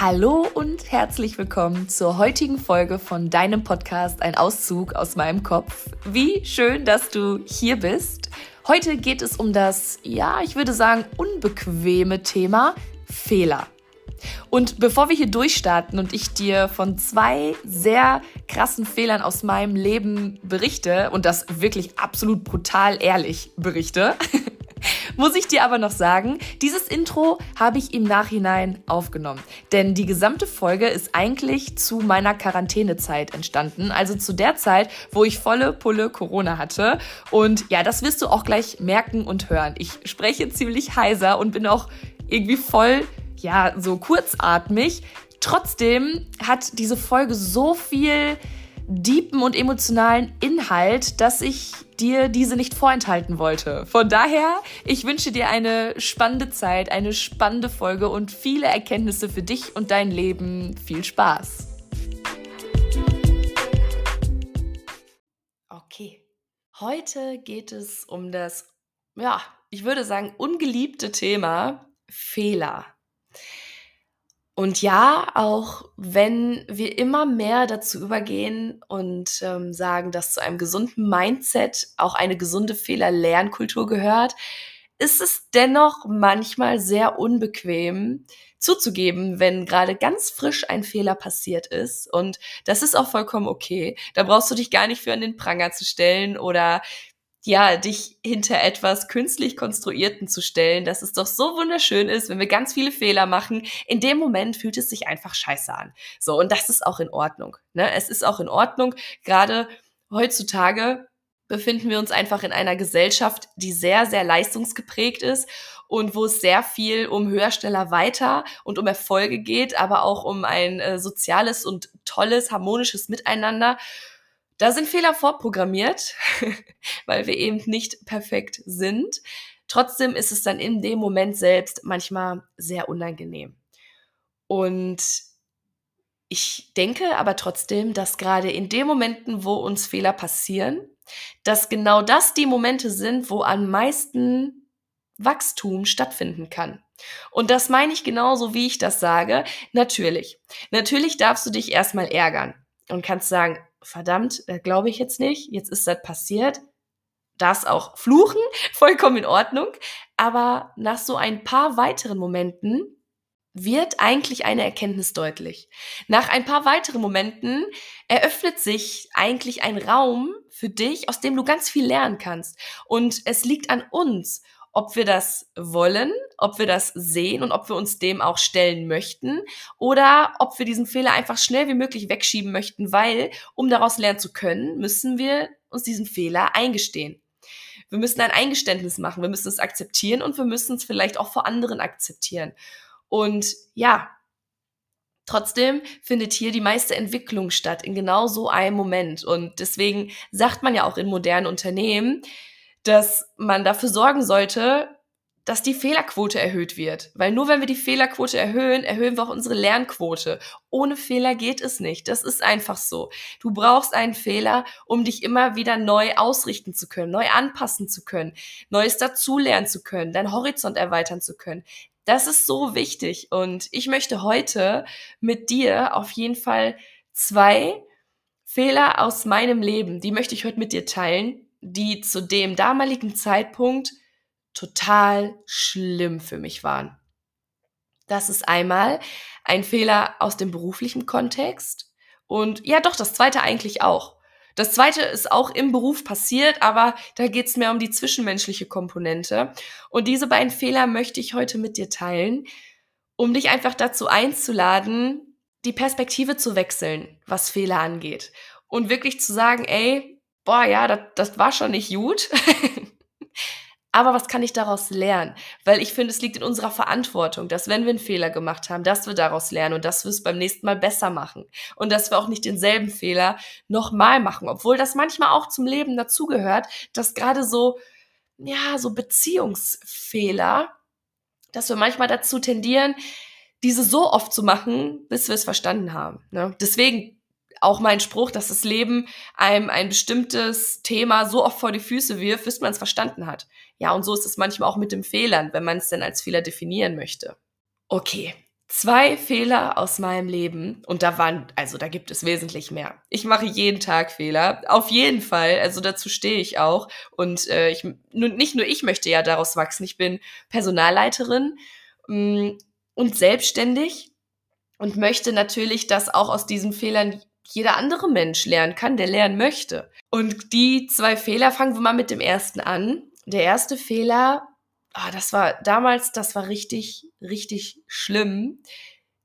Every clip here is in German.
Hallo und herzlich willkommen zur heutigen Folge von deinem Podcast Ein Auszug aus meinem Kopf. Wie schön, dass du hier bist. Heute geht es um das, ja, ich würde sagen, unbequeme Thema Fehler. Und bevor wir hier durchstarten und ich dir von zwei sehr krassen Fehlern aus meinem Leben berichte und das wirklich absolut brutal ehrlich berichte, muss ich dir aber noch sagen, dieses Intro habe ich im Nachhinein aufgenommen. Denn die gesamte Folge ist eigentlich zu meiner Quarantänezeit entstanden. Also zu der Zeit, wo ich volle Pulle Corona hatte. Und ja, das wirst du auch gleich merken und hören. Ich spreche ziemlich heiser und bin auch irgendwie voll, ja, so kurzatmig. Trotzdem hat diese Folge so viel deepen und emotionalen Inhalt, dass ich dir diese nicht vorenthalten wollte. Von daher, ich wünsche dir eine spannende Zeit, eine spannende Folge und viele Erkenntnisse für dich und dein Leben. Viel Spaß! Okay, heute geht es um das, ja, ich würde sagen, ungeliebte Thema Fehler. Und ja, auch wenn wir immer mehr dazu übergehen und ähm, sagen, dass zu einem gesunden Mindset auch eine gesunde Fehler-Lernkultur gehört, ist es dennoch manchmal sehr unbequem zuzugeben, wenn gerade ganz frisch ein Fehler passiert ist. Und das ist auch vollkommen okay. Da brauchst du dich gar nicht für an den Pranger zu stellen oder ja, dich hinter etwas künstlich konstruierten zu stellen, dass es doch so wunderschön ist, wenn wir ganz viele Fehler machen. In dem Moment fühlt es sich einfach scheiße an. So, und das ist auch in Ordnung. Ne? Es ist auch in Ordnung. Gerade heutzutage befinden wir uns einfach in einer Gesellschaft, die sehr, sehr leistungsgeprägt ist und wo es sehr viel um höher, schneller, weiter und um Erfolge geht, aber auch um ein äh, soziales und tolles, harmonisches Miteinander. Da sind Fehler vorprogrammiert, weil wir eben nicht perfekt sind. Trotzdem ist es dann in dem Moment selbst manchmal sehr unangenehm. Und ich denke aber trotzdem, dass gerade in den Momenten, wo uns Fehler passieren, dass genau das die Momente sind, wo am meisten Wachstum stattfinden kann. Und das meine ich genauso, wie ich das sage. Natürlich. Natürlich darfst du dich erstmal ärgern und kannst sagen, verdammt, äh, glaube ich jetzt nicht, jetzt ist das passiert. Das auch fluchen, vollkommen in Ordnung. Aber nach so ein paar weiteren Momenten wird eigentlich eine Erkenntnis deutlich. Nach ein paar weiteren Momenten eröffnet sich eigentlich ein Raum für dich, aus dem du ganz viel lernen kannst. Und es liegt an uns, ob wir das wollen, ob wir das sehen und ob wir uns dem auch stellen möchten oder ob wir diesen Fehler einfach schnell wie möglich wegschieben möchten, weil, um daraus lernen zu können, müssen wir uns diesen Fehler eingestehen. Wir müssen ein Eingeständnis machen, wir müssen es akzeptieren und wir müssen es vielleicht auch vor anderen akzeptieren. Und ja, Trotzdem findet hier die meiste Entwicklung statt in genau so einem Moment. Und deswegen sagt man ja auch in modernen Unternehmen, dass man dafür sorgen sollte, dass die Fehlerquote erhöht wird. Weil nur wenn wir die Fehlerquote erhöhen, erhöhen wir auch unsere Lernquote. Ohne Fehler geht es nicht. Das ist einfach so. Du brauchst einen Fehler, um dich immer wieder neu ausrichten zu können, neu anpassen zu können, Neues dazulernen zu können, deinen Horizont erweitern zu können. Das ist so wichtig. Und ich möchte heute mit dir auf jeden Fall zwei Fehler aus meinem Leben, die möchte ich heute mit dir teilen, die zu dem damaligen Zeitpunkt total schlimm für mich waren. Das ist einmal ein Fehler aus dem beruflichen Kontext und ja doch, das zweite eigentlich auch. Das zweite ist auch im Beruf passiert, aber da geht es mehr um die zwischenmenschliche Komponente. Und diese beiden Fehler möchte ich heute mit dir teilen, um dich einfach dazu einzuladen, die Perspektive zu wechseln, was Fehler angeht. Und wirklich zu sagen, ey, boah, ja, das, war schon nicht gut. Aber was kann ich daraus lernen? Weil ich finde, es liegt in unserer Verantwortung, dass wenn wir einen Fehler gemacht haben, dass wir daraus lernen und dass wir es beim nächsten Mal besser machen. Und dass wir auch nicht denselben Fehler nochmal machen. Obwohl das manchmal auch zum Leben dazugehört, dass gerade so, ja, so Beziehungsfehler, dass wir manchmal dazu tendieren, diese so oft zu machen, bis wir es verstanden haben. Ne? Deswegen auch mein Spruch, dass das Leben einem ein bestimmtes Thema so oft vor die Füße wirft, bis man es verstanden hat. Ja, und so ist es manchmal auch mit den Fehlern, wenn man es denn als Fehler definieren möchte. Okay, zwei Fehler aus meinem Leben und da waren, also da gibt es wesentlich mehr. Ich mache jeden Tag Fehler, auf jeden Fall, also dazu stehe ich auch und äh, ich, nur, nicht nur ich möchte ja daraus wachsen, ich bin Personalleiterin mh, mm, und selbstständig und möchte natürlich, dass auch aus diesen Fehlern jeder andere Mensch lernen kann, der lernen möchte. Und die zwei Fehler, fangen wir mal mit dem ersten an. Der erste Fehler ah, das war damals, das war richtig, richtig schlimm.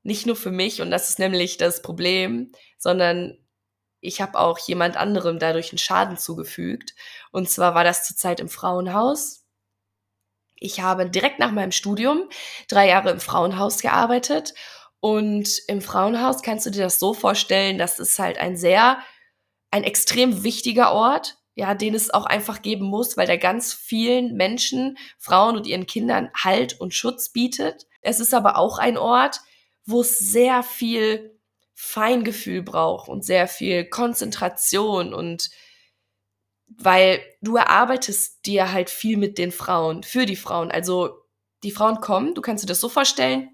Nicht nur für mich, und das ist nämlich das Problem, sondern ich habe auch jemand anderem dadurch einen Schaden zugefügt. Und zwar war das zurzeit im Frauenhaus. Ich habe direkt nach meinem Studium drei Jahre im Frauenhaus gearbeitet. Und im Frauenhaus kannst du dir das so vorstellen, das ist halt ein sehr, ein extrem wichtiger Ort ja, den es auch einfach geben muss, weil der ganz vielen Menschen, Frauen und ihren Kindern Halt und Schutz bietet. Es ist aber auch ein Ort, wo es sehr viel Feingefühl braucht und sehr viel Konzentration und weil du erarbeitest dir halt viel mit den Frauen, für die Frauen. Also die Frauen kommen, du kannst dir das so vorstellen,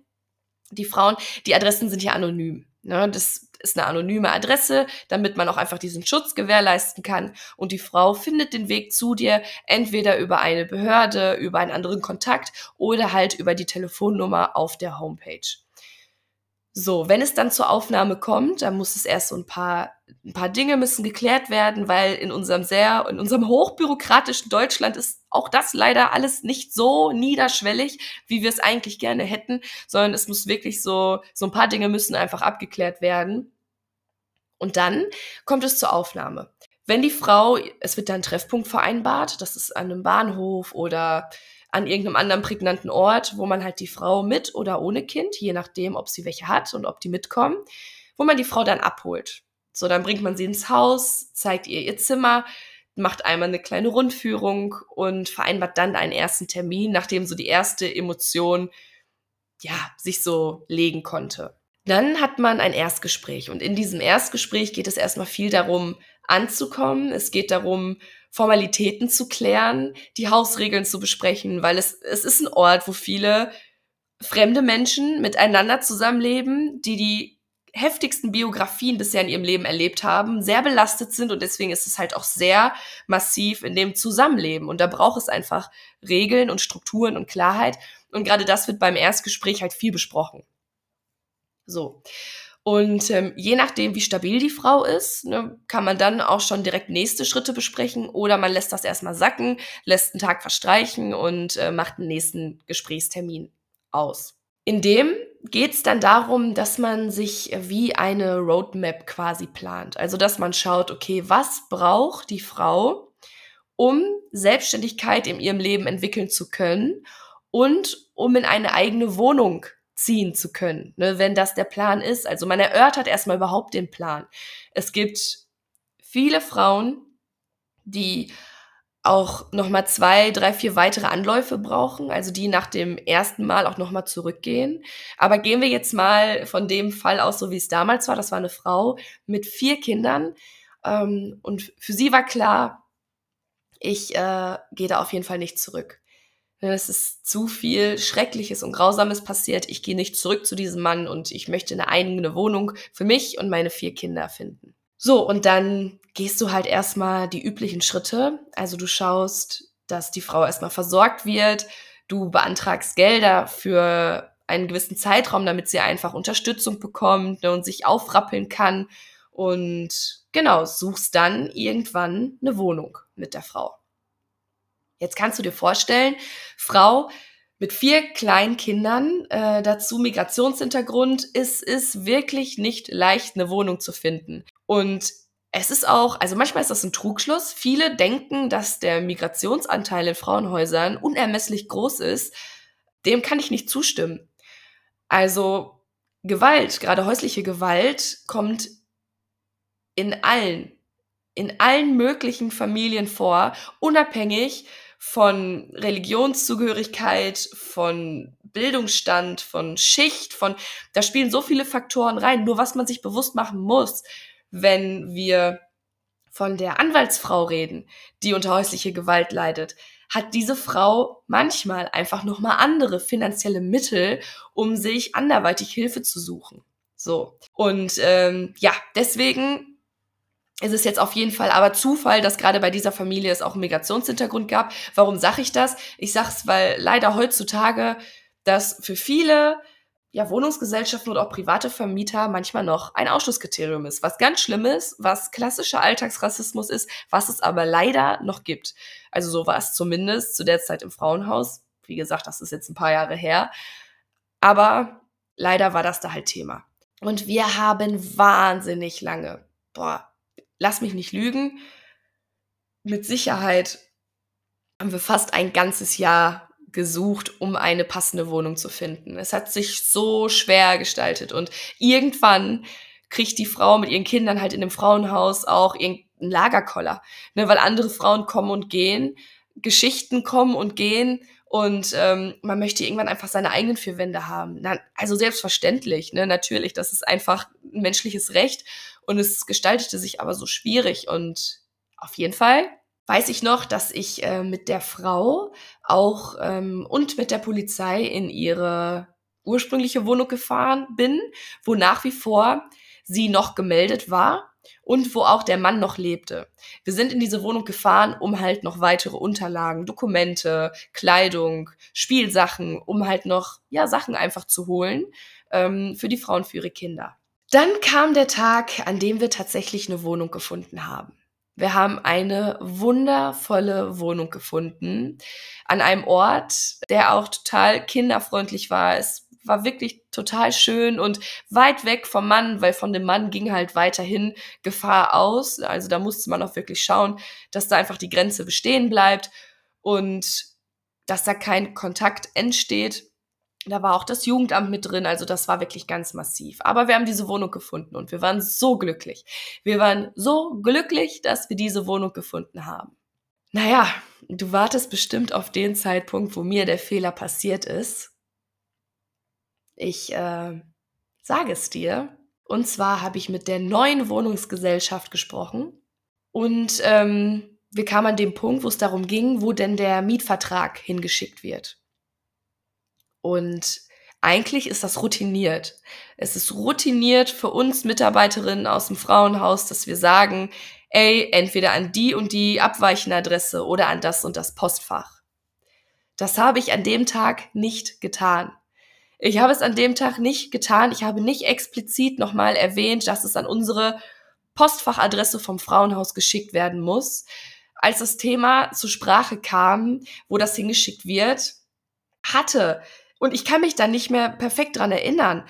die Frauen, die Adressen sind ja anonym. Ne? Das ist eine anonyme Adresse, damit man auch einfach diesen Schutz gewährleisten kann. Und die Frau findet den Weg zu dir entweder über eine Behörde, über einen anderen Kontakt oder halt über die Telefonnummer auf der Homepage. So, wenn es dann zur Aufnahme kommt, dann muss es erst so ein paar, ein paar Dinge müssen geklärt werden, weil in unserem sehr, in unserem hochbürokratischen Deutschland ist auch das leider alles nicht so niederschwellig, wie wir es eigentlich gerne hätten, sondern es muss wirklich so, so ein paar Dinge müssen einfach abgeklärt werden. Und dann kommt es zur Aufnahme. Wenn die Frau, es wird dann ein Treffpunkt vereinbart, das ist an einem Bahnhof oder an irgendeinem anderen prägnanten Ort, wo man halt die Frau mit oder ohne Kind, je nachdem, ob sie welche hat und ob die mitkommen, wo man die Frau dann abholt. So, dann bringt man sie ins Haus, zeigt ihr ihr Zimmer, macht einmal eine kleine Rundführung und vereinbart dann einen ersten Termin, nachdem so die erste Emotion ja, sich so legen konnte. Dann hat man ein Erstgespräch und in diesem Erstgespräch geht es erstmal viel darum, anzukommen. Es geht darum, Formalitäten zu klären, die Hausregeln zu besprechen, weil es, es ist ein Ort, wo viele fremde Menschen miteinander zusammenleben, die die heftigsten Biografien bisher in ihrem Leben erlebt haben, sehr belastet sind und deswegen ist es halt auch sehr massiv in dem Zusammenleben und da braucht es einfach Regeln und Strukturen und Klarheit und gerade das wird beim Erstgespräch halt viel besprochen. So. Und ähm, je nachdem, wie stabil die Frau ist, ne, kann man dann auch schon direkt nächste Schritte besprechen oder man lässt das erstmal sacken, lässt einen Tag verstreichen und äh, macht einen nächsten Gesprächstermin aus. In dem geht es dann darum, dass man sich wie eine Roadmap quasi plant. Also dass man schaut, okay, was braucht die Frau, um Selbstständigkeit in ihrem Leben entwickeln zu können und um in eine eigene Wohnung ziehen zu können, ne, wenn das der Plan ist. Also man erörtert erstmal überhaupt den Plan. Es gibt viele Frauen, die auch nochmal zwei, drei, vier weitere Anläufe brauchen, also die nach dem ersten Mal auch nochmal zurückgehen. Aber gehen wir jetzt mal von dem Fall aus, so wie es damals war. Das war eine Frau mit vier Kindern. Ähm, und für sie war klar, ich äh, gehe da auf jeden Fall nicht zurück. Es ist zu viel Schreckliches und Grausames passiert. Ich gehe nicht zurück zu diesem Mann und ich möchte eine eigene Wohnung für mich und meine vier Kinder finden. So, und dann gehst du halt erstmal die üblichen Schritte. Also du schaust, dass die Frau erstmal versorgt wird. Du beantragst Gelder für einen gewissen Zeitraum, damit sie einfach Unterstützung bekommt ne, und sich aufrappeln kann. Und genau, suchst dann irgendwann eine Wohnung mit der Frau. Jetzt kannst du dir vorstellen, Frau mit vier kleinen Kindern, äh, dazu Migrationshintergrund, ist es wirklich nicht leicht, eine Wohnung zu finden. Und es ist auch, also manchmal ist das ein Trugschluss. Viele denken, dass der Migrationsanteil in Frauenhäusern unermesslich groß ist. Dem kann ich nicht zustimmen. Also Gewalt, gerade häusliche Gewalt, kommt in allen, in allen möglichen Familien vor, unabhängig von Religionszugehörigkeit, von Bildungsstand, von Schicht, von, da spielen so viele Faktoren rein. Nur was man sich bewusst machen muss, wenn wir von der Anwaltsfrau reden, die unter häusliche Gewalt leidet. hat diese Frau manchmal einfach nochmal andere finanzielle Mittel, um sich anderweitig Hilfe zu suchen. So. Und ähm, ja, deswegen ist es jetzt auf jeden Fall aber Zufall, dass gerade bei dieser Familie es auch einen Migrationshintergrund gab. Warum sage ich das? Ich sage es, weil leider heutzutage das für viele ja, Wohnungsgesellschaften oder auch private Vermieter manchmal noch ein Ausschlusskriterium ist, was ganz schlimm ist, was klassischer Alltagsrassismus ist, was es aber leider noch gibt. Also so war es zumindest zu der Zeit im Frauenhaus. Wie gesagt, das ist jetzt ein paar Jahre her. Aber leider war das da halt Thema. Und wir haben wahnsinnig lange, boah, lass mich nicht lügen, mit Sicherheit haben wir fast ein ganzes Jahr gesucht, um eine passende Wohnung zu finden. Es hat sich so schwer gestaltet und irgendwann kriegt die Frau mit ihren Kindern halt in dem Frauenhaus auch irgendeinen Lagerkoller, ne, weil andere Frauen kommen und gehen, Geschichten kommen und gehen und ähm, man möchte irgendwann einfach seine eigenen vier Wände haben. Na, also selbstverständlich, ne, natürlich, das ist einfach ein menschliches Recht. Und es gestaltete sich aber so schwierig. Und auf jeden Fall weiß ich noch, dass ich äh, mit der Frau auch ähm, und mit der Polizei in ihre ursprüngliche Wohnung gefahren bin, wo nach wie vor sie noch gemeldet war und wo auch der Mann noch lebte. Wir sind in diese Wohnung gefahren, um halt noch weitere Unterlagen, Dokumente, Kleidung, Spielsachen, um halt noch ja Sachen einfach zu holen ähm, für die Frauen, für ihre Kinder. Dann kam der Tag, an dem wir tatsächlich eine Wohnung gefunden haben. Wir haben eine wundervolle Wohnung gefunden an einem Ort, der auch total kinderfreundlich war. Es war wirklich total schön und weit weg vom Mann, weil von dem Mann ging halt weiterhin Gefahr aus. Also da musste man auch wirklich schauen, dass da einfach die Grenze bestehen bleibt und dass da kein Kontakt entsteht. Da war auch das Jugendamt mit drin, also das war wirklich ganz massiv. Aber wir haben diese Wohnung gefunden und wir waren so glücklich. Wir waren so glücklich, dass wir diese Wohnung gefunden haben. Naja, du wartest bestimmt auf den Zeitpunkt, wo mir der Fehler passiert ist. Ich äh, sage es dir. Und zwar habe ich mit der neuen Wohnungsgesellschaft gesprochen und ähm, wir kamen an dem Punkt, wo es darum ging, wo denn der Mietvertrag hingeschickt wird. Und eigentlich ist das routiniert. Es ist routiniert für uns Mitarbeiterinnen aus dem Frauenhaus, dass wir sagen, ey, entweder an die und die abweichende Adresse oder an das und das Postfach. Das habe ich an dem Tag nicht getan. Ich habe es an dem Tag nicht getan. Ich habe nicht explizit nochmal erwähnt, dass es an unsere Postfachadresse vom Frauenhaus geschickt werden muss. Als das Thema zur Sprache kam, wo das hingeschickt wird, hatte und ich kann mich da nicht mehr perfekt dran erinnern.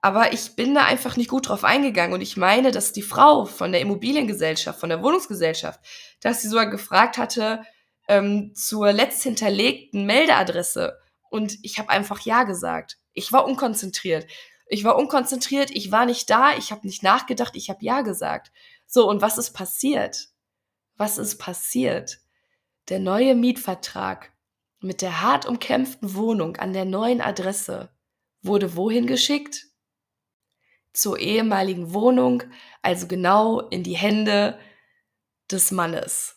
Aber ich bin da einfach nicht gut drauf eingegangen. Und ich meine, dass die Frau von der Immobiliengesellschaft, von der Wohnungsgesellschaft, dass sie sogar gefragt hatte ähm, zur letzt hinterlegten Meldeadresse. Und ich habe einfach Ja gesagt. Ich war unkonzentriert. Ich war unkonzentriert, ich war nicht da, ich habe nicht nachgedacht, ich habe Ja gesagt. So, und was ist passiert? Was ist passiert? Der neue Mietvertrag mit der hart umkämpften Wohnung an der neuen Adresse wurde wohin geschickt? Zur ehemaligen Wohnung, also genau in die Hände des Mannes.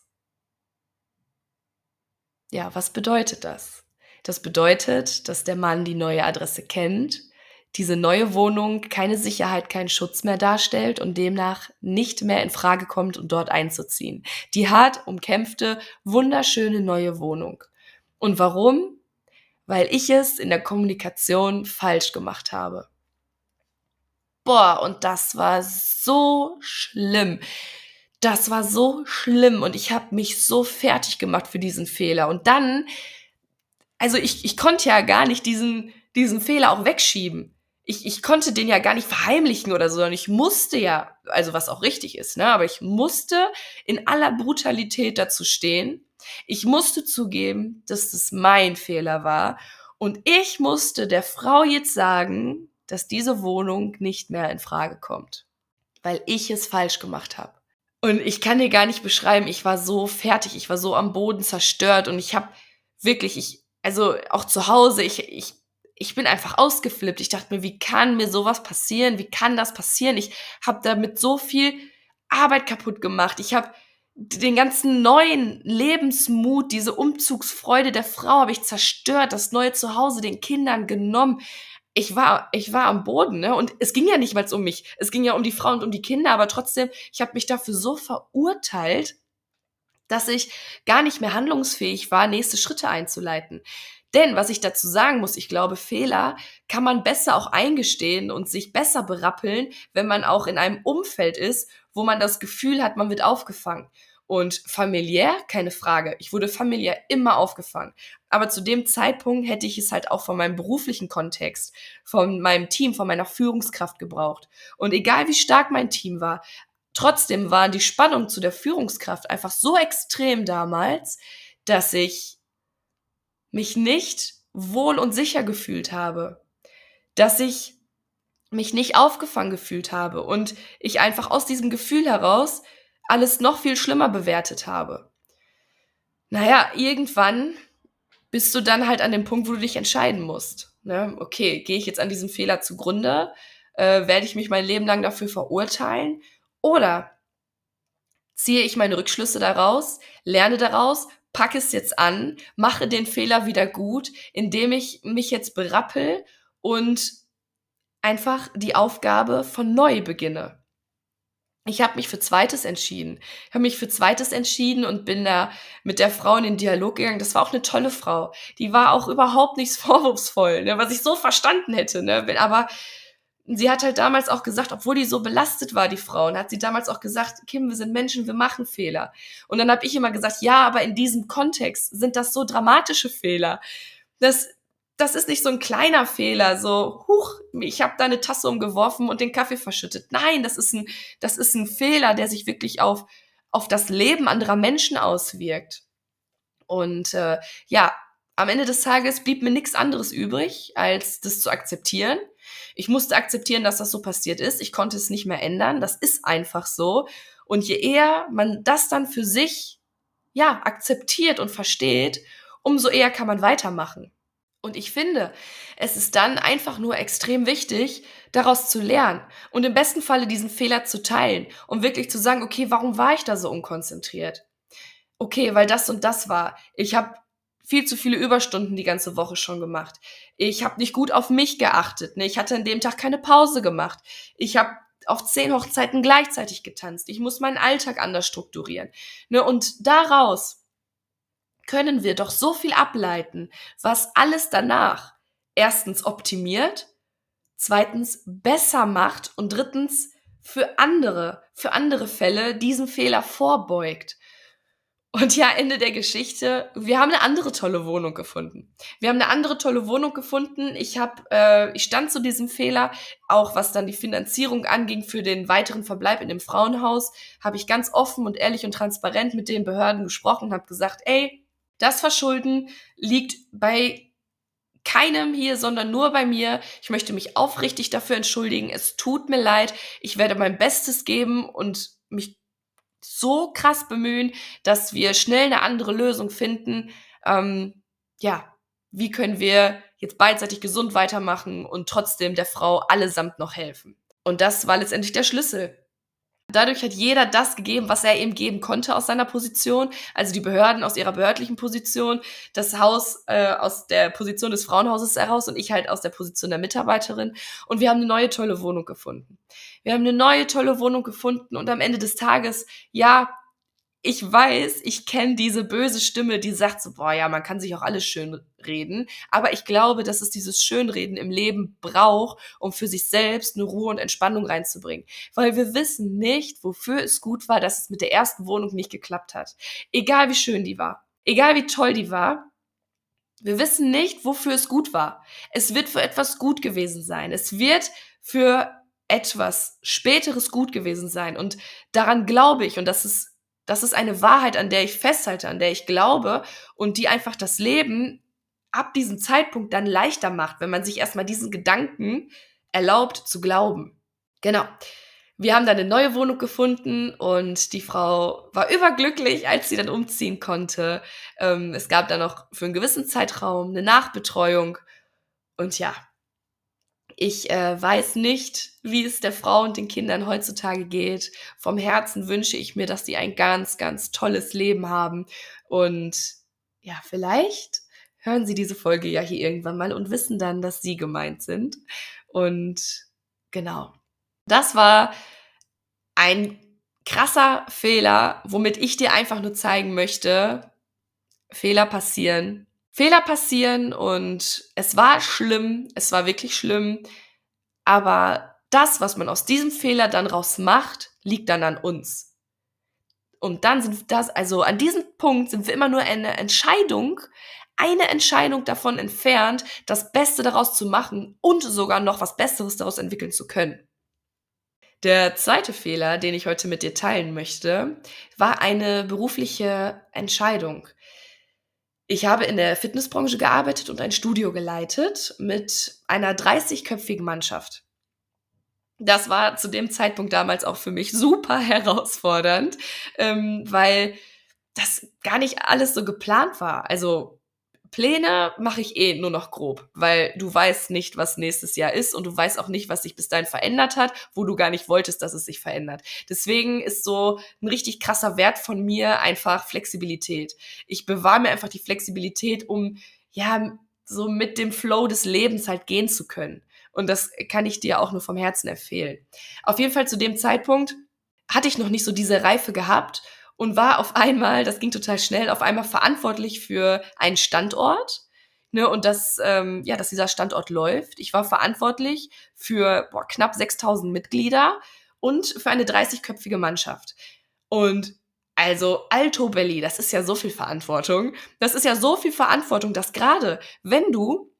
Ja, was bedeutet das? Das bedeutet, dass der Mann die neue Adresse kennt, diese neue Wohnung keine Sicherheit, keinen Schutz mehr darstellt und demnach nicht mehr in Frage kommt, um dort einzuziehen. Die hart umkämpfte, wunderschöne neue Wohnung. Und warum? Weil ich es in der Kommunikation falsch gemacht habe. Boah, und das war so schlimm. Das war so schlimm und ich habe mich so fertig gemacht für diesen Fehler. Und dann, also ich, ich konnte ja gar nicht diesen, diesen Fehler auch wegschieben. Ich, ich konnte den ja gar nicht verheimlichen oder so, sondern ich musste ja, also was auch richtig ist, ne, aber ich musste in aller Brutalität dazu stehen ich musste zugeben, dass das mein Fehler war und ich musste der Frau jetzt sagen, dass diese Wohnung nicht mehr in Frage kommt, weil ich es falsch gemacht habe. Und ich kann dir gar nicht beschreiben, ich war so fertig, ich war so am Boden zerstört und ich habe wirklich, ich, also auch zu Hause, ich, ich, ich bin einfach ausgeflippt. Ich dachte mir, wie kann mir sowas passieren? Wie kann das passieren? Ich habe damit so viel Arbeit kaputt gemacht. Ich habe den ganzen neuen Lebensmut, diese Umzugsfreude der Frau habe ich zerstört, das neue Zuhause den Kindern genommen. Ich war, ich war am Boden, ne? Und es ging ja nicht mal um mich. Es ging ja um die Frau und um die Kinder, aber trotzdem, ich habe mich dafür so verurteilt, dass ich gar nicht mehr handlungsfähig war, nächste Schritte einzuleiten. Denn was ich dazu sagen muss, ich glaube, Fehler kann man besser auch eingestehen und sich besser berappeln, wenn man auch in einem Umfeld ist, wo man das Gefühl hat, man wird aufgefangen. Und familiär, keine Frage. Ich wurde familiär immer aufgefangen. Aber zu dem Zeitpunkt hätte ich es halt auch von meinem beruflichen Kontext, von meinem Team, von meiner Führungskraft gebraucht. Und egal wie stark mein Team war, trotzdem war die Spannung zu der Führungskraft einfach so extrem damals, dass ich mich nicht wohl und sicher gefühlt habe. Dass ich mich nicht aufgefangen gefühlt habe und ich einfach aus diesem Gefühl heraus alles noch viel schlimmer bewertet habe. Naja, irgendwann bist du dann halt an dem Punkt, wo du dich entscheiden musst. Ne? Okay, gehe ich jetzt an diesem Fehler zugrunde? Äh, werde ich mich mein Leben lang dafür verurteilen? Oder ziehe ich meine Rückschlüsse daraus, lerne daraus, packe es jetzt an, mache den Fehler wieder gut, indem ich mich jetzt berappel und einfach die Aufgabe von neu beginne. Ich habe mich für zweites entschieden. Ich habe mich für zweites entschieden und bin da mit der Frau in den Dialog gegangen. Das war auch eine tolle Frau. Die war auch überhaupt nichts vorwurfsvoll, ne, was ich so verstanden hätte. Ne? Aber sie hat halt damals auch gesagt, obwohl die so belastet war, die Frau, und hat sie damals auch gesagt, Kim, wir sind Menschen, wir machen Fehler. Und dann habe ich immer gesagt, ja, aber in diesem Kontext sind das so dramatische Fehler. Das das ist nicht so ein kleiner Fehler, so, huch, ich habe da eine Tasse umgeworfen und den Kaffee verschüttet. Nein, das ist ein, das ist ein Fehler, der sich wirklich auf, auf das Leben anderer Menschen auswirkt. Und äh, ja, am Ende des Tages blieb mir nichts anderes übrig, als das zu akzeptieren. Ich musste akzeptieren, dass das so passiert ist. Ich konnte es nicht mehr ändern. Das ist einfach so. Und je eher man das dann für sich, ja, akzeptiert und versteht, umso eher kann man weitermachen. Und ich finde, es ist dann einfach nur extrem wichtig, daraus zu lernen und im besten Falle diesen Fehler zu teilen und wirklich zu sagen, okay, warum war ich da so unkonzentriert? Okay, weil das und das war. Ich habe viel zu viele Überstunden die ganze Woche schon gemacht. Ich habe nicht gut auf mich geachtet. Ne? Ich hatte an dem Tag keine Pause gemacht. Ich habe auf zehn Hochzeiten gleichzeitig getanzt. Ich muss meinen Alltag anders strukturieren. Ne? Und daraus können wir doch so viel ableiten, was alles danach erstens optimiert, zweitens besser macht und drittens für andere, für andere Fälle diesen Fehler vorbeugt. Und ja, Ende der Geschichte. Wir haben eine andere tolle Wohnung gefunden. Wir haben eine andere tolle Wohnung gefunden. Ich habe, äh, ich stand zu diesem Fehler, auch was dann die Finanzierung anging für den weiteren Verbleib in dem Frauenhaus, habe ich ganz offen und ehrlich und transparent mit den Behörden gesprochen und habe gesagt, ey, das Verschulden liegt bei keinem hier, sondern nur bei mir. Ich möchte mich aufrichtig dafür entschuldigen. Es tut mir leid. Ich werde mein Bestes geben und mich so krass bemühen, dass wir schnell eine andere Lösung finden. Ähm, ja, wie können wir jetzt beidseitig gesund weitermachen und trotzdem der Frau allesamt noch helfen? Und das war letztendlich der Schlüssel. Dadurch hat jeder das gegeben, was er eben geben konnte aus seiner Position. Also die Behörden aus ihrer behördlichen Position, das Haus äh, aus der Position des Frauenhauses heraus und ich halt aus der Position der Mitarbeiterin. Und wir haben eine neue tolle Wohnung gefunden. Wir haben eine neue tolle Wohnung gefunden und am Ende des Tages, ja, ich weiß, ich kenne diese böse Stimme, die sagt so, boah, ja, man kann sich auch alles schön reden. Aber ich glaube, dass es dieses Schönreden im Leben braucht, um für sich selbst eine Ruhe und Entspannung reinzubringen. Weil wir wissen nicht, wofür es gut war, dass es mit der ersten Wohnung nicht geklappt hat. Egal wie schön die war. Egal wie toll die war. Wir wissen nicht, wofür es gut war. Es wird für etwas gut gewesen sein. Es wird für etwas späteres gut gewesen sein. Und daran glaube ich, und das ist das ist eine Wahrheit, an der ich festhalte, an der ich glaube und die einfach das Leben ab diesem Zeitpunkt dann leichter macht, wenn man sich erstmal diesen Gedanken erlaubt zu glauben. Genau. Wir haben dann eine neue Wohnung gefunden und die Frau war überglücklich, als sie dann umziehen konnte. Ähm, es gab dann noch für einen gewissen Zeitraum eine Nachbetreuung. Und ja, Ich äh, weiß nicht, wie es der Frau und den Kindern heutzutage geht. Vom Herzen wünsche ich mir, dass sie ein ganz, ganz tolles Leben haben. Und ja, vielleicht hören sie diese Folge ja hier irgendwann mal und wissen dann, dass sie gemeint sind. Und genau. Das war ein krasser Fehler, womit ich dir einfach nur zeigen möchte, Fehler passieren Fehler passieren und es war schlimm, es war wirklich schlimm, aber das, was man aus diesem Fehler dann raus macht, liegt dann an uns. Und dann sind das, also an diesem Punkt sind wir immer nur eine Entscheidung, eine Entscheidung davon entfernt, das Beste daraus zu machen und sogar noch was Besseres daraus entwickeln zu können. Der zweite Fehler, den ich heute mit dir teilen möchte, war eine berufliche Entscheidung. Ich habe in der Fitnessbranche gearbeitet und ein Studio geleitet mit einer 30-köpfigen Mannschaft. Das war zu dem Zeitpunkt damals auch für mich super herausfordernd, ähm, weil das gar nicht alles so geplant war. Also Pläne mache ich eh nur noch grob, weil du weißt nicht, was nächstes Jahr ist und du weißt auch nicht, was sich bis dahin verändert hat, wo du gar nicht wolltest, dass es sich verändert. Deswegen ist so ein richtig krasser Wert von mir einfach Flexibilität. Ich bewahre mir einfach die Flexibilität, um ja so mit dem Flow des Lebens halt gehen zu können. Und das kann ich dir auch nur vom Herzen empfehlen. Auf jeden Fall zu dem Zeitpunkt hatte ich noch nicht so diese Reife gehabt und war auf einmal, das ging total schnell, auf einmal verantwortlich für einen Standort. Ne, und dass, ähm, ja, dass dieser Standort läuft. Ich war verantwortlich für boah, knapp 6000 Mitglieder und für eine 30-köpfige Mannschaft. Und also Alto Belli, das ist ja so viel Verantwortung. Das ist ja so viel Verantwortung, dass gerade wenn du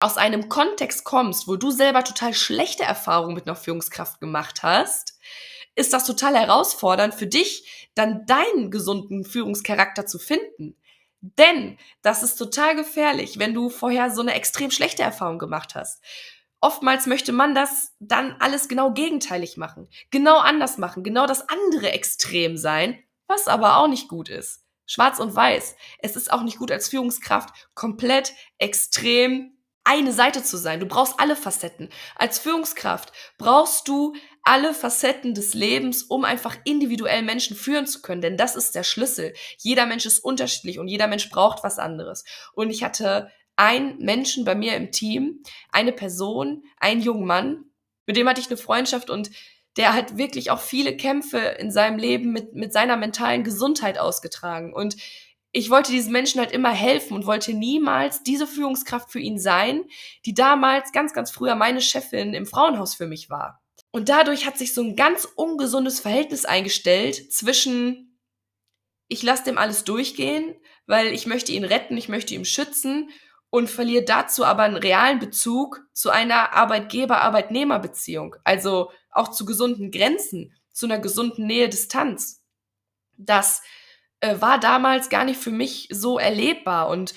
aus einem Kontext kommst, wo du selber total schlechte Erfahrungen mit einer Führungskraft gemacht hast, ist das total herausfordernd für dich, dann deinen gesunden Führungscharakter zu finden. Denn das ist total gefährlich, wenn du vorher so eine extrem schlechte Erfahrung gemacht hast. Oftmals möchte man das dann alles genau gegenteilig machen, genau anders machen, genau das andere Extrem sein, was aber auch nicht gut ist. Schwarz und weiß. Es ist auch nicht gut als Führungskraft komplett extrem eine Seite zu sein. Du brauchst alle Facetten. Als Führungskraft brauchst du alle Facetten des Lebens, um einfach individuell Menschen führen zu können. Denn das ist der Schlüssel. Jeder Mensch ist unterschiedlich und jeder Mensch braucht was anderes. Und ich hatte einen Menschen bei mir im Team, eine Person, einen jungen Mann, mit dem hatte ich eine Freundschaft und der hat wirklich auch viele Kämpfe in seinem Leben mit, mit seiner mentalen Gesundheit ausgetragen. Und ich wollte diesen Menschen halt immer helfen und wollte niemals diese Führungskraft für ihn sein, die damals ganz, ganz früher meine Chefin im Frauenhaus für mich war. Und dadurch hat sich so ein ganz ungesundes Verhältnis eingestellt zwischen, ich lasse dem alles durchgehen, weil ich möchte ihn retten, ich möchte ihn schützen und verliere dazu aber einen realen Bezug zu einer Arbeitgeber-Arbeitnehmer-Beziehung, also auch zu gesunden Grenzen, zu einer gesunden Nähe-Distanz. Das äh, war damals gar nicht für mich so erlebbar und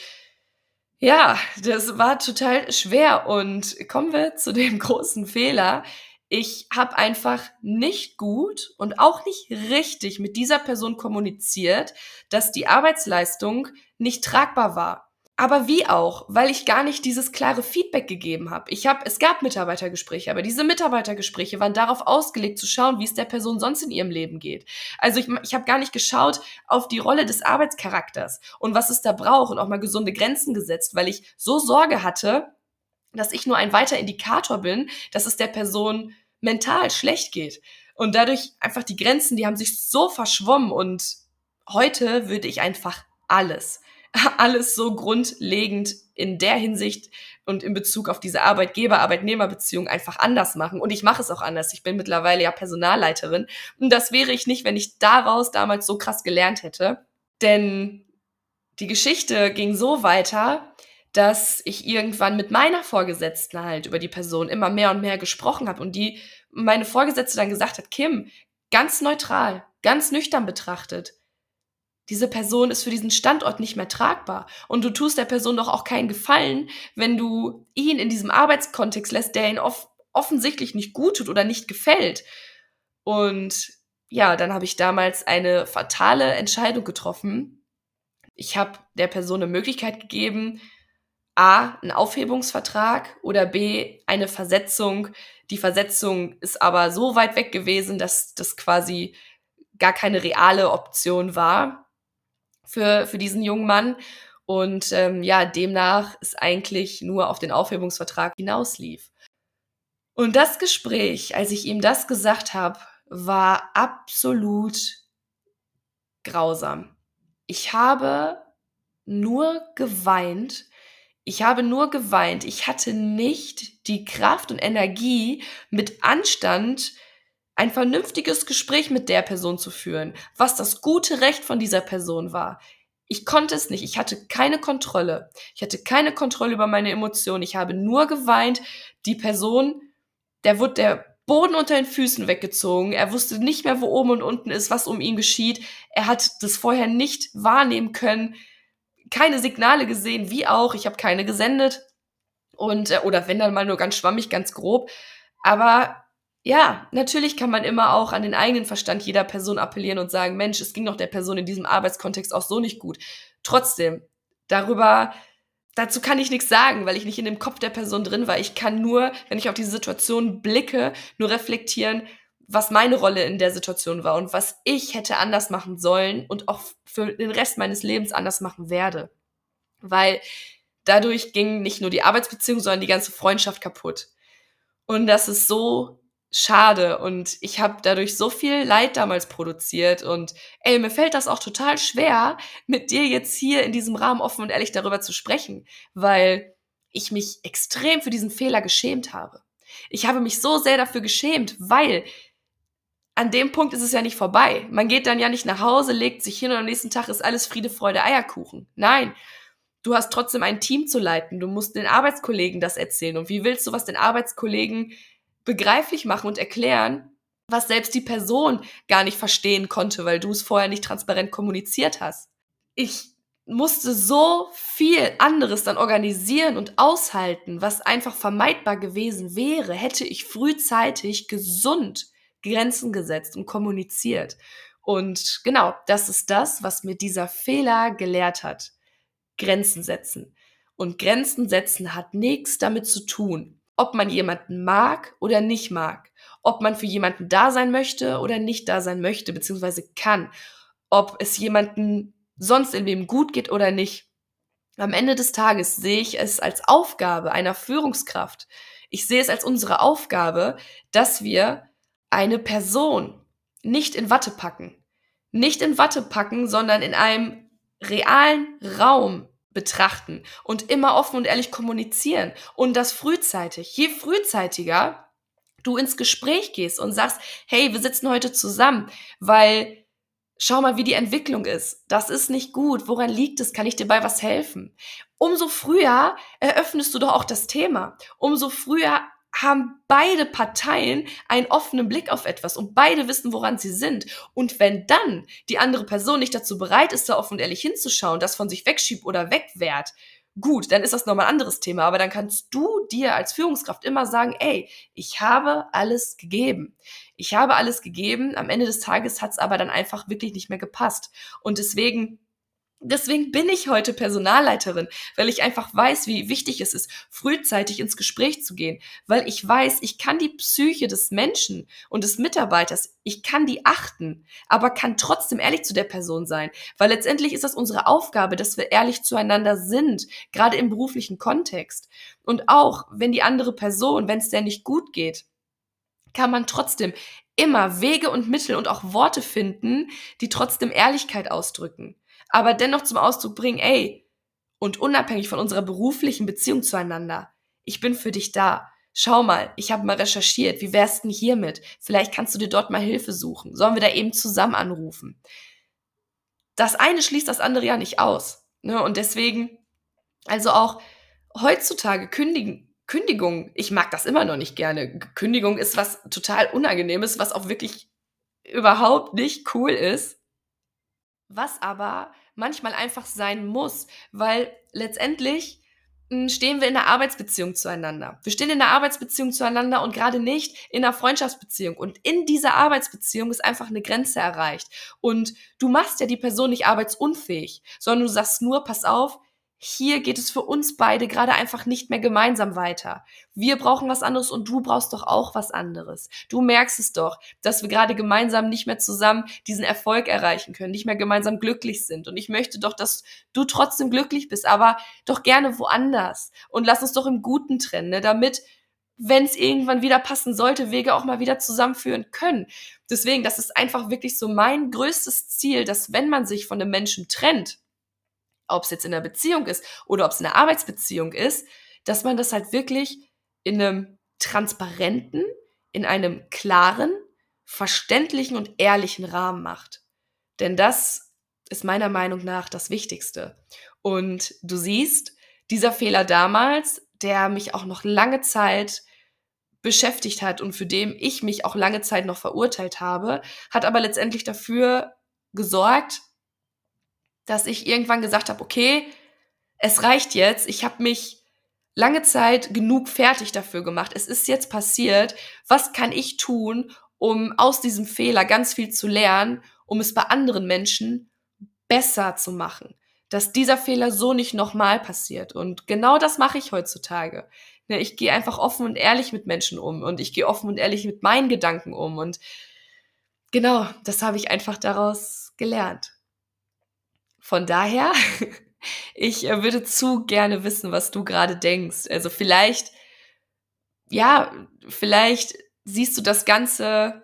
ja, das war total schwer und kommen wir zu dem großen Fehler. Ich habe einfach nicht gut und auch nicht richtig mit dieser Person kommuniziert, dass die Arbeitsleistung nicht tragbar war. Aber wie auch, weil ich gar nicht dieses klare Feedback gegeben habe. Ich habe, es gab Mitarbeitergespräche, aber diese Mitarbeitergespräche waren darauf ausgelegt zu schauen, wie es der Person sonst in ihrem Leben geht. Also ich, ich habe gar nicht geschaut auf die Rolle des Arbeitscharakters und was es da braucht und auch mal gesunde Grenzen gesetzt, weil ich so Sorge hatte, dass ich nur ein weiter Indikator bin, dass es der Person mental schlecht geht. Und dadurch einfach die Grenzen, die haben sich so verschwommen und heute würde ich einfach alles alles so grundlegend in der Hinsicht und in Bezug auf diese Arbeitgeber-Arbeitnehmer-Beziehung einfach anders machen. Und ich mache es auch anders. Ich bin mittlerweile ja Personalleiterin. Und das wäre ich nicht, wenn ich daraus damals so krass gelernt hätte. Denn die Geschichte ging so weiter, dass ich irgendwann mit meiner Vorgesetzten halt über die Person immer mehr und mehr gesprochen habe und die meine Vorgesetzte dann gesagt hat, Kim, ganz neutral, ganz nüchtern betrachtet, diese Person ist für diesen Standort nicht mehr tragbar. Und du tust der Person doch auch keinen Gefallen, wenn du ihn in diesem Arbeitskontext lässt, der ihn off offensichtlich nicht gut tut oder nicht gefällt. Und ja, dann habe ich damals eine fatale Entscheidung getroffen. Ich habe der Person eine Möglichkeit gegeben, A, ein Aufhebungsvertrag oder B, eine Versetzung. Die Versetzung ist aber so weit weg gewesen, dass das quasi gar keine reale Option war für, für diesen jungen Mann. Und ähm, ja, demnach ist eigentlich nur auf den Aufhebungsvertrag hinauslief. Und das Gespräch, als ich ihm das gesagt habe, war absolut grausam. Ich habe nur geweint. Ich habe nur geweint. Ich hatte nicht die Kraft und Energie, mit Anstand ein vernünftiges Gespräch mit der Person zu führen, was das gute Recht von dieser Person war. Ich konnte es nicht. Ich hatte keine Kontrolle. Ich hatte keine Kontrolle über meine Emotionen. Ich habe nur geweint. Die Person, der wurde der Boden unter den Füßen weggezogen. Er wusste nicht mehr, wo oben und unten ist, was um ihn geschieht. Er hat das vorher nicht wahrnehmen können keine Signale gesehen, wie auch. Ich habe keine gesendet. Und, äh, oder wenn dann mal nur ganz schwammig, ganz grob. Aber ja, natürlich kann man immer auch an den eigenen Verstand jeder Person appellieren und sagen, Mensch, es ging doch der Person in diesem Arbeitskontext auch so nicht gut. Trotzdem, darüber, dazu kann ich nichts sagen, weil ich nicht in dem Kopf der Person drin war. Ich kann nur, wenn ich auf die Situation blicke, nur reflektieren, was meine Rolle in der Situation war und was ich hätte anders machen sollen und auch für den Rest meines Lebens anders machen werde. Weil dadurch ging nicht nur die Arbeitsbeziehung, sondern die ganze Freundschaft kaputt. Und das ist so schade und ich habe dadurch so viel Leid damals produziert und ey, mir fällt das auch total schwer, mit dir jetzt hier in diesem Rahmen offen und ehrlich darüber zu sprechen, weil ich mich extrem für diesen Fehler geschämt habe. Ich habe mich so sehr dafür geschämt, weil an dem Punkt ist es ja nicht vorbei. Man geht dann ja nicht nach Hause, legt sich hin und am nächsten Tag ist alles Friede, Freude, Eierkuchen. Nein, du hast trotzdem ein Team zu leiten. Du musst den Arbeitskollegen das erzählen. Und wie willst du was den Arbeitskollegen begreiflich machen und erklären, was selbst die Person gar nicht verstehen konnte, weil du es vorher nicht transparent kommuniziert hast? Ich musste so viel anderes dann organisieren und aushalten, was einfach vermeidbar gewesen wäre, hätte ich frühzeitig gesund Grenzen gesetzt und kommuniziert. Und genau, das ist das, was mir dieser Fehler gelehrt hat. Grenzen setzen. Und Grenzen setzen hat nichts damit zu tun, ob man jemanden mag oder nicht mag, ob man für jemanden da sein möchte oder nicht da sein möchte, beziehungsweise kann, ob es jemanden sonst in wem gut geht oder nicht. Am Ende des Tages sehe ich es als Aufgabe einer Führungskraft. Ich sehe es als unsere Aufgabe, dass wir eine Person nicht in Watte packen. Nicht in Watte packen, sondern in einem realen Raum betrachten und immer offen und ehrlich kommunizieren und das frühzeitig. Je frühzeitiger du ins Gespräch gehst und sagst, hey, wir sitzen heute zusammen, weil schau mal, wie die Entwicklung ist. Das ist nicht gut. Woran liegt es? Kann ich dir bei was helfen? Umso früher eröffnest du doch auch das Thema. Umso früher haben beide Parteien einen offenen Blick auf etwas und beide wissen, woran sie sind. Und wenn dann die andere Person nicht dazu bereit ist, da offen und ehrlich hinzuschauen, das von sich wegschiebt oder wegwehrt, gut, dann ist das nochmal ein anderes Thema. Aber dann kannst du dir als Führungskraft immer sagen, ey, ich habe alles gegeben. Ich habe alles gegeben. Am Ende des Tages hat es aber dann einfach wirklich nicht mehr gepasst. Und deswegen Deswegen bin ich heute Personalleiterin, weil ich einfach weiß, wie wichtig es ist, frühzeitig ins Gespräch zu gehen, weil ich weiß, ich kann die Psyche des Menschen und des Mitarbeiters, ich kann die achten, aber kann trotzdem ehrlich zu der Person sein, weil letztendlich ist das unsere Aufgabe, dass wir ehrlich zueinander sind, gerade im beruflichen Kontext. Und auch, wenn die andere Person, wenn es der nicht gut geht, kann man trotzdem immer Wege und Mittel und auch Worte finden, die trotzdem Ehrlichkeit ausdrücken aber dennoch zum Ausdruck bringen, ey, und unabhängig von unserer beruflichen Beziehung zueinander, ich bin für dich da. Schau mal, ich habe mal recherchiert, wie wär's denn hiermit? Vielleicht kannst du dir dort mal Hilfe suchen. Sollen wir da eben zusammen anrufen? Das eine schließt das andere ja nicht aus. Ne? Und deswegen, also auch heutzutage kündigen, Kündigung, ich mag das immer noch nicht gerne. Kündigung ist was total Unangenehmes, was auch wirklich überhaupt nicht cool ist was aber manchmal einfach sein muss, weil letztendlich hm, stehen wir in einer Arbeitsbeziehung zueinander. Wir stehen in einer Arbeitsbeziehung zueinander und gerade nicht in einer Freundschaftsbeziehung. Und in dieser Arbeitsbeziehung ist einfach eine Grenze erreicht. Und du machst ja die Person nicht arbeitsunfähig, sondern du sagst nur, pass auf, hier geht es für uns beide gerade einfach nicht mehr gemeinsam weiter. Wir brauchen was anderes und du brauchst doch auch was anderes. Du merkst es doch, dass wir gerade gemeinsam nicht mehr zusammen diesen Erfolg erreichen können, nicht mehr gemeinsam glücklich sind. Und ich möchte doch, dass du trotzdem glücklich bist, aber doch gerne woanders. Und lass uns doch im Guten trennen, ne, damit wenn es irgendwann wieder passen sollte, Wege auch mal wieder zusammenführen können. Deswegen, das ist einfach wirklich so mein größtes Ziel, dass wenn man sich von einem Menschen trennt, ob es jetzt in einer Beziehung ist oder ob es eine Arbeitsbeziehung ist, dass man das halt wirklich in einem transparenten, in einem klaren, verständlichen und ehrlichen Rahmen macht. Denn das ist meiner Meinung nach das Wichtigste. Und du siehst, dieser Fehler damals, der mich auch noch lange Zeit beschäftigt hat und für den ich mich auch lange Zeit noch verurteilt habe, hat aber letztendlich dafür gesorgt, dass ich irgendwann gesagt habe, okay, es reicht jetzt, ich habe mich lange Zeit genug fertig dafür gemacht, es ist jetzt passiert, was kann ich tun, um aus diesem Fehler ganz viel zu lernen, um es bei anderen Menschen besser zu machen, dass dieser Fehler so nicht nochmal passiert. Und genau das mache ich heutzutage. Ne, ich gehe einfach offen und ehrlich mit Menschen um und ich gehe offen und ehrlich mit meinen Gedanken um. Und genau, das habe ich einfach daraus gelernt. Von daher, ich äh, würde zu gerne wissen, was du gerade denkst. Also vielleicht, ja, vielleicht siehst du das Ganze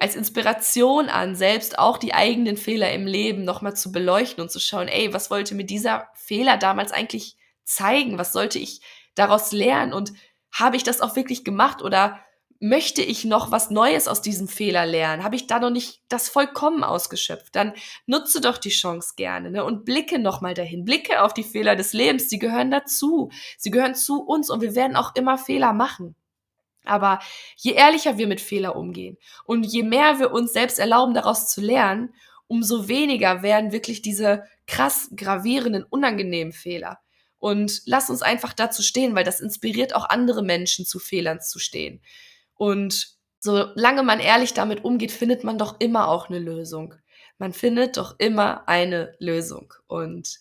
als Inspiration an, selbst auch die eigenen Fehler im Leben nochmal zu beleuchten und zu schauen, ey, was wollte mir dieser Fehler damals eigentlich zeigen? Was sollte ich daraus lernen? Und habe ich das auch wirklich gemacht oder möchte ich noch was Neues aus diesem Fehler lernen? Habe ich da noch nicht das vollkommen ausgeschöpft? Dann nutze doch die Chance gerne ne? und blicke nochmal dahin. Blicke auf die Fehler des Lebens. Sie gehören dazu. Sie gehören zu uns und wir werden auch immer Fehler machen. Aber je ehrlicher wir mit Fehler umgehen und je mehr wir uns selbst erlauben, daraus zu lernen, umso weniger werden wirklich diese krass gravierenden, unangenehmen Fehler. Und lass uns einfach dazu stehen, weil das inspiriert auch andere Menschen zu Fehlern zu stehen. Und solange man ehrlich damit umgeht, findet man doch immer auch eine Lösung. Man findet doch immer eine Lösung. Und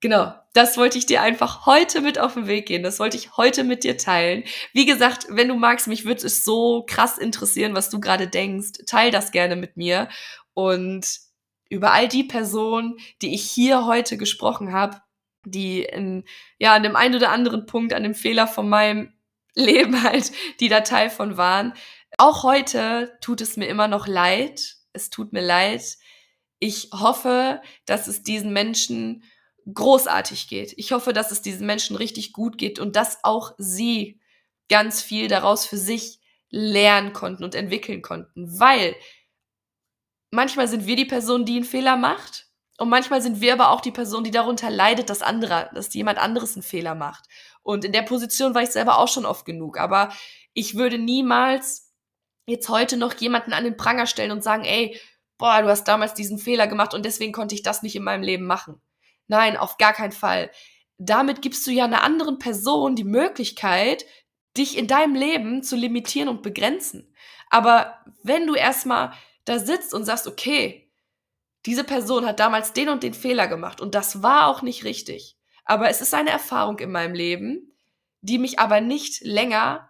genau, das wollte ich dir einfach heute mit auf den Weg gehen. Das wollte ich heute mit dir teilen. Wie gesagt, wenn du magst, mich würde es so krass interessieren, was du gerade denkst. Teil das gerne mit mir. Und über all die Personen, die ich hier heute gesprochen habe, die in, ja, an dem einen oder anderen Punkt, an dem Fehler von meinem Leben halt, die da Teil von waren. Auch heute tut es mir immer noch leid. Es tut mir leid. Ich hoffe, dass es diesen Menschen großartig geht. Ich hoffe, dass es diesen Menschen richtig gut geht und dass auch sie ganz viel daraus für sich lernen konnten und entwickeln konnten, weil manchmal sind wir die Person, die einen Fehler macht und manchmal sind wir aber auch die Person, die darunter leidet, dass andere, dass jemand anderes einen Fehler macht. Und in der Position war ich selber auch schon oft genug. Aber ich würde niemals jetzt heute noch jemanden an den Pranger stellen und sagen, ey, boah, du hast damals diesen Fehler gemacht und deswegen konnte ich das nicht in meinem Leben machen. Nein, auf gar keinen Fall. Damit gibst du ja einer anderen Person die Möglichkeit, dich in deinem Leben zu limitieren und begrenzen. Aber wenn du erstmal da sitzt und sagst, okay, diese Person hat damals den und den Fehler gemacht und das war auch nicht richtig, aber es ist eine Erfahrung in meinem Leben, die mich aber nicht länger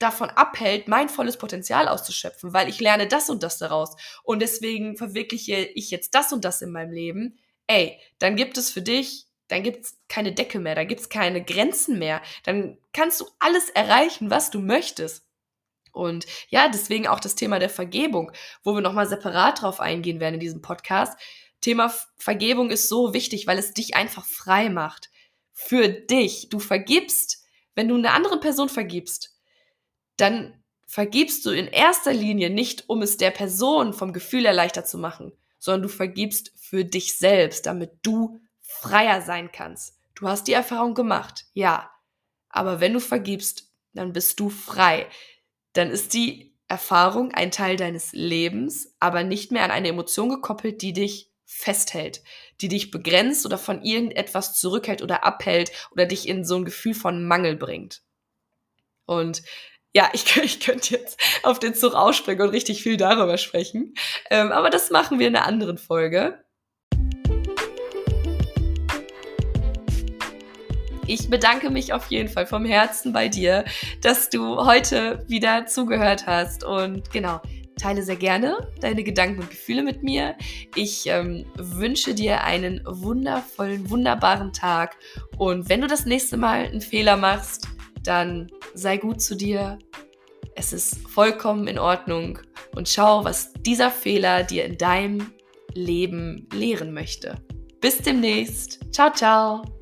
davon abhält, mein volles Potenzial auszuschöpfen, weil ich lerne das und das daraus und deswegen verwirkliche ich jetzt das und das in meinem Leben. Ey, dann gibt es für dich, dann gibt es keine Decke mehr, da gibt es keine Grenzen mehr, dann kannst du alles erreichen, was du möchtest. Und ja, deswegen auch das Thema der Vergebung, wo wir nochmal separat drauf eingehen werden in diesem Podcast. Thema Vergebung ist so wichtig, weil es dich einfach frei macht für dich. Du vergibst, wenn du eine andere Person vergibst, dann vergibst du in erster Linie nicht, um es der Person vom Gefühl erleichtert zu machen, sondern du vergibst für dich selbst, damit du freier sein kannst. Du hast die Erfahrung gemacht, ja. Aber wenn du vergibst, dann bist du frei. Dann ist die Erfahrung ein Teil deines Lebens, aber nicht mehr an eine Emotion gekoppelt, die dich festhält, die dich begrenzt oder von irgendetwas zurückhält oder abhält oder dich in so ein Gefühl von Mangel bringt. Und ja, ich, ich könnte jetzt auf den Zug ausspringen und richtig viel darüber sprechen. Ähm, aber das machen wir in einer anderen Folge. ich bedanke mich auf jeden Fall vom Herzen bei dir, dass du heute wieder zugehört hast. Und genau, teile sehr gerne deine Gedanken und Gefühle mit mir. Ich ähm, wünsche dir einen wundervollen, wunderbaren Tag. Und wenn du das nächste Mal einen Fehler machst, dann sei gut zu dir. Es ist vollkommen in Ordnung. Und schau, was dieser Fehler dir in deinem Leben lehren möchte. Bis demnächst. Ciao, ciao.